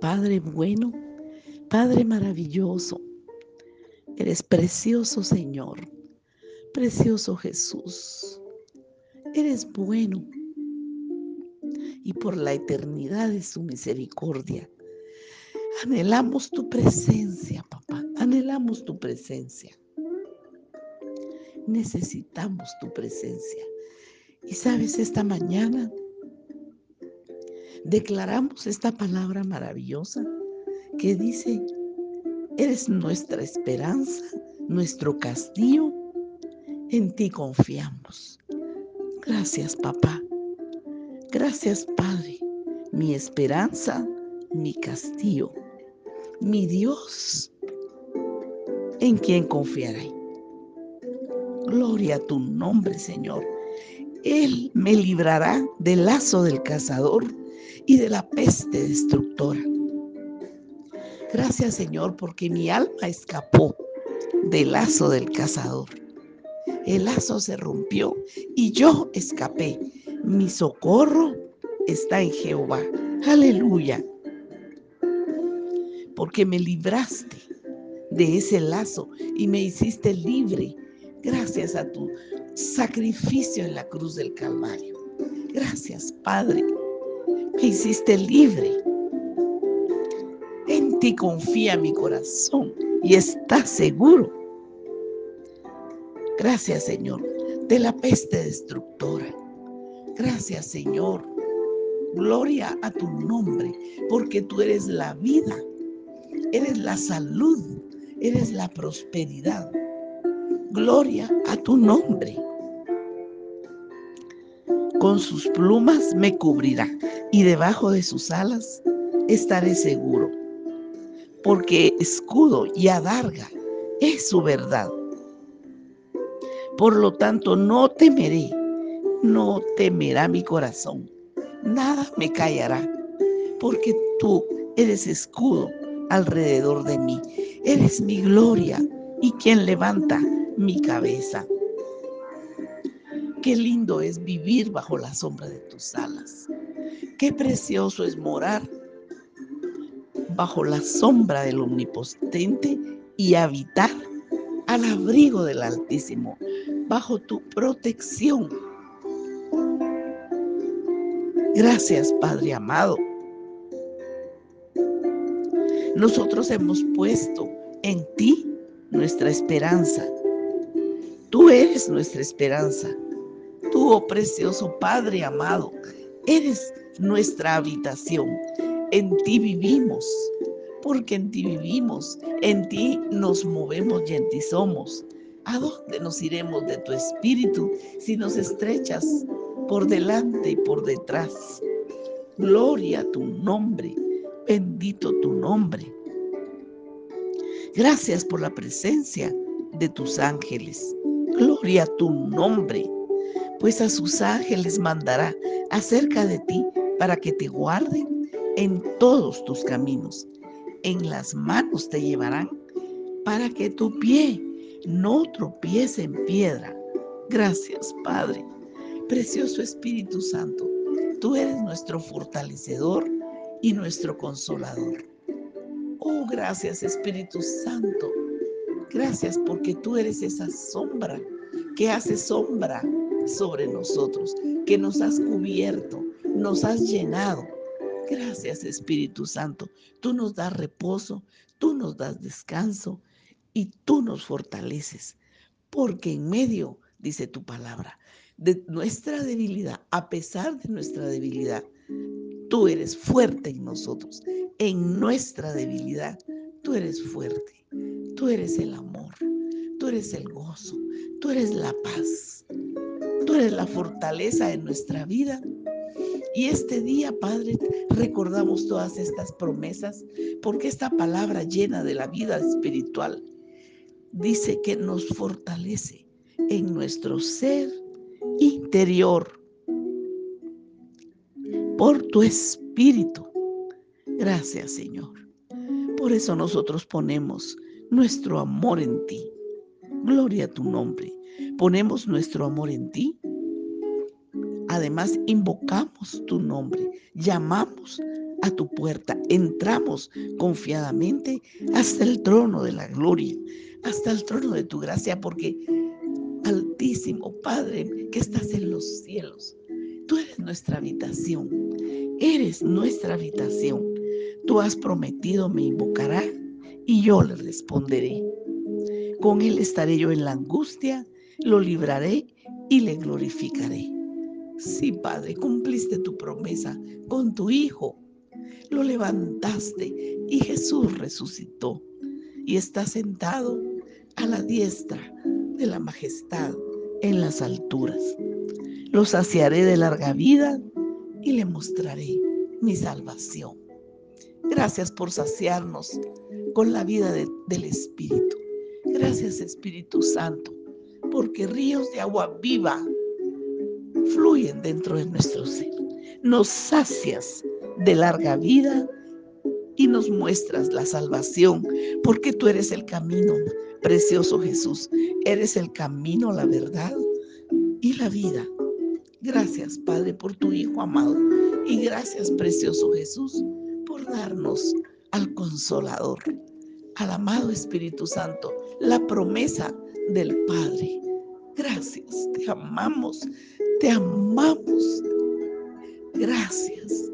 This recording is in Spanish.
Padre bueno, Padre maravilloso, eres precioso Señor, precioso Jesús, eres bueno y por la eternidad de su misericordia. Anhelamos tu presencia, papá, anhelamos tu presencia. Necesitamos tu presencia. Y sabes, esta mañana declaramos esta palabra maravillosa que dice, eres nuestra esperanza, nuestro castillo, en ti confiamos. Gracias, papá. Gracias, Padre, mi esperanza, mi castillo, mi Dios, en quien confiaré. Gloria a tu nombre, Señor. Él me librará del lazo del cazador y de la peste destructora. Gracias, Señor, porque mi alma escapó del lazo del cazador. El lazo se rompió y yo escapé mi socorro está en Jehová. Aleluya. Porque me libraste de ese lazo y me hiciste libre gracias a tu sacrificio en la cruz del Calvario. Gracias, Padre. Me hiciste libre. En ti confía mi corazón y está seguro. Gracias, Señor, de la peste destructora. Gracias Señor. Gloria a tu nombre, porque tú eres la vida, eres la salud, eres la prosperidad. Gloria a tu nombre. Con sus plumas me cubrirá y debajo de sus alas estaré seguro, porque escudo y adarga es su verdad. Por lo tanto, no temeré no temerá mi corazón, nada me callará, porque tú eres escudo alrededor de mí, eres mi gloria y quien levanta mi cabeza. Qué lindo es vivir bajo la sombra de tus alas. Qué precioso es morar bajo la sombra del Omnipotente y habitar al abrigo del Altísimo, bajo tu protección Gracias, Padre amado. Nosotros hemos puesto en ti nuestra esperanza. Tú eres nuestra esperanza. Oh precioso Padre amado, eres nuestra habitación. En ti vivimos, porque en ti vivimos, en ti nos movemos y en ti somos. ¿A dónde nos iremos de tu espíritu si nos estrechas por delante y por detrás. Gloria a tu nombre, bendito tu nombre. Gracias por la presencia de tus ángeles. Gloria a tu nombre, pues a sus ángeles mandará acerca de ti para que te guarden en todos tus caminos. En las manos te llevarán para que tu pie no tropiece en piedra. Gracias, Padre. Precioso Espíritu Santo, tú eres nuestro fortalecedor y nuestro consolador. Oh, gracias Espíritu Santo. Gracias porque tú eres esa sombra que hace sombra sobre nosotros, que nos has cubierto, nos has llenado. Gracias Espíritu Santo. Tú nos das reposo, tú nos das descanso y tú nos fortaleces. Porque en medio, dice tu palabra, de nuestra debilidad, a pesar de nuestra debilidad, tú eres fuerte en nosotros. En nuestra debilidad, tú eres fuerte. Tú eres el amor, tú eres el gozo, tú eres la paz, tú eres la fortaleza de nuestra vida. Y este día, Padre, recordamos todas estas promesas porque esta palabra llena de la vida espiritual dice que nos fortalece en nuestro ser interior por tu espíritu. Gracias, Señor. Por eso nosotros ponemos nuestro amor en ti. Gloria a tu nombre. Ponemos nuestro amor en ti. Además, invocamos tu nombre. Llamamos a tu puerta. Entramos confiadamente hasta el trono de la gloria, hasta el trono de tu gracia, porque Altísimo Padre que estás en los cielos, tú eres nuestra habitación, eres nuestra habitación. Tú has prometido me invocará y yo le responderé. Con él estaré yo en la angustia, lo libraré y le glorificaré. Sí, Padre, cumpliste tu promesa con tu Hijo. Lo levantaste y Jesús resucitó y está sentado a la diestra de la majestad en las alturas. Lo saciaré de larga vida y le mostraré mi salvación. Gracias por saciarnos con la vida del Espíritu. Gracias Espíritu Santo, porque ríos de agua viva fluyen dentro de nuestro ser. Nos sacias de larga vida y nos muestras la salvación, porque tú eres el camino, precioso Jesús. Eres el camino, la verdad y la vida. Gracias, Padre, por tu Hijo amado. Y gracias, precioso Jesús, por darnos al Consolador, al amado Espíritu Santo, la promesa del Padre. Gracias, te amamos, te amamos. Gracias.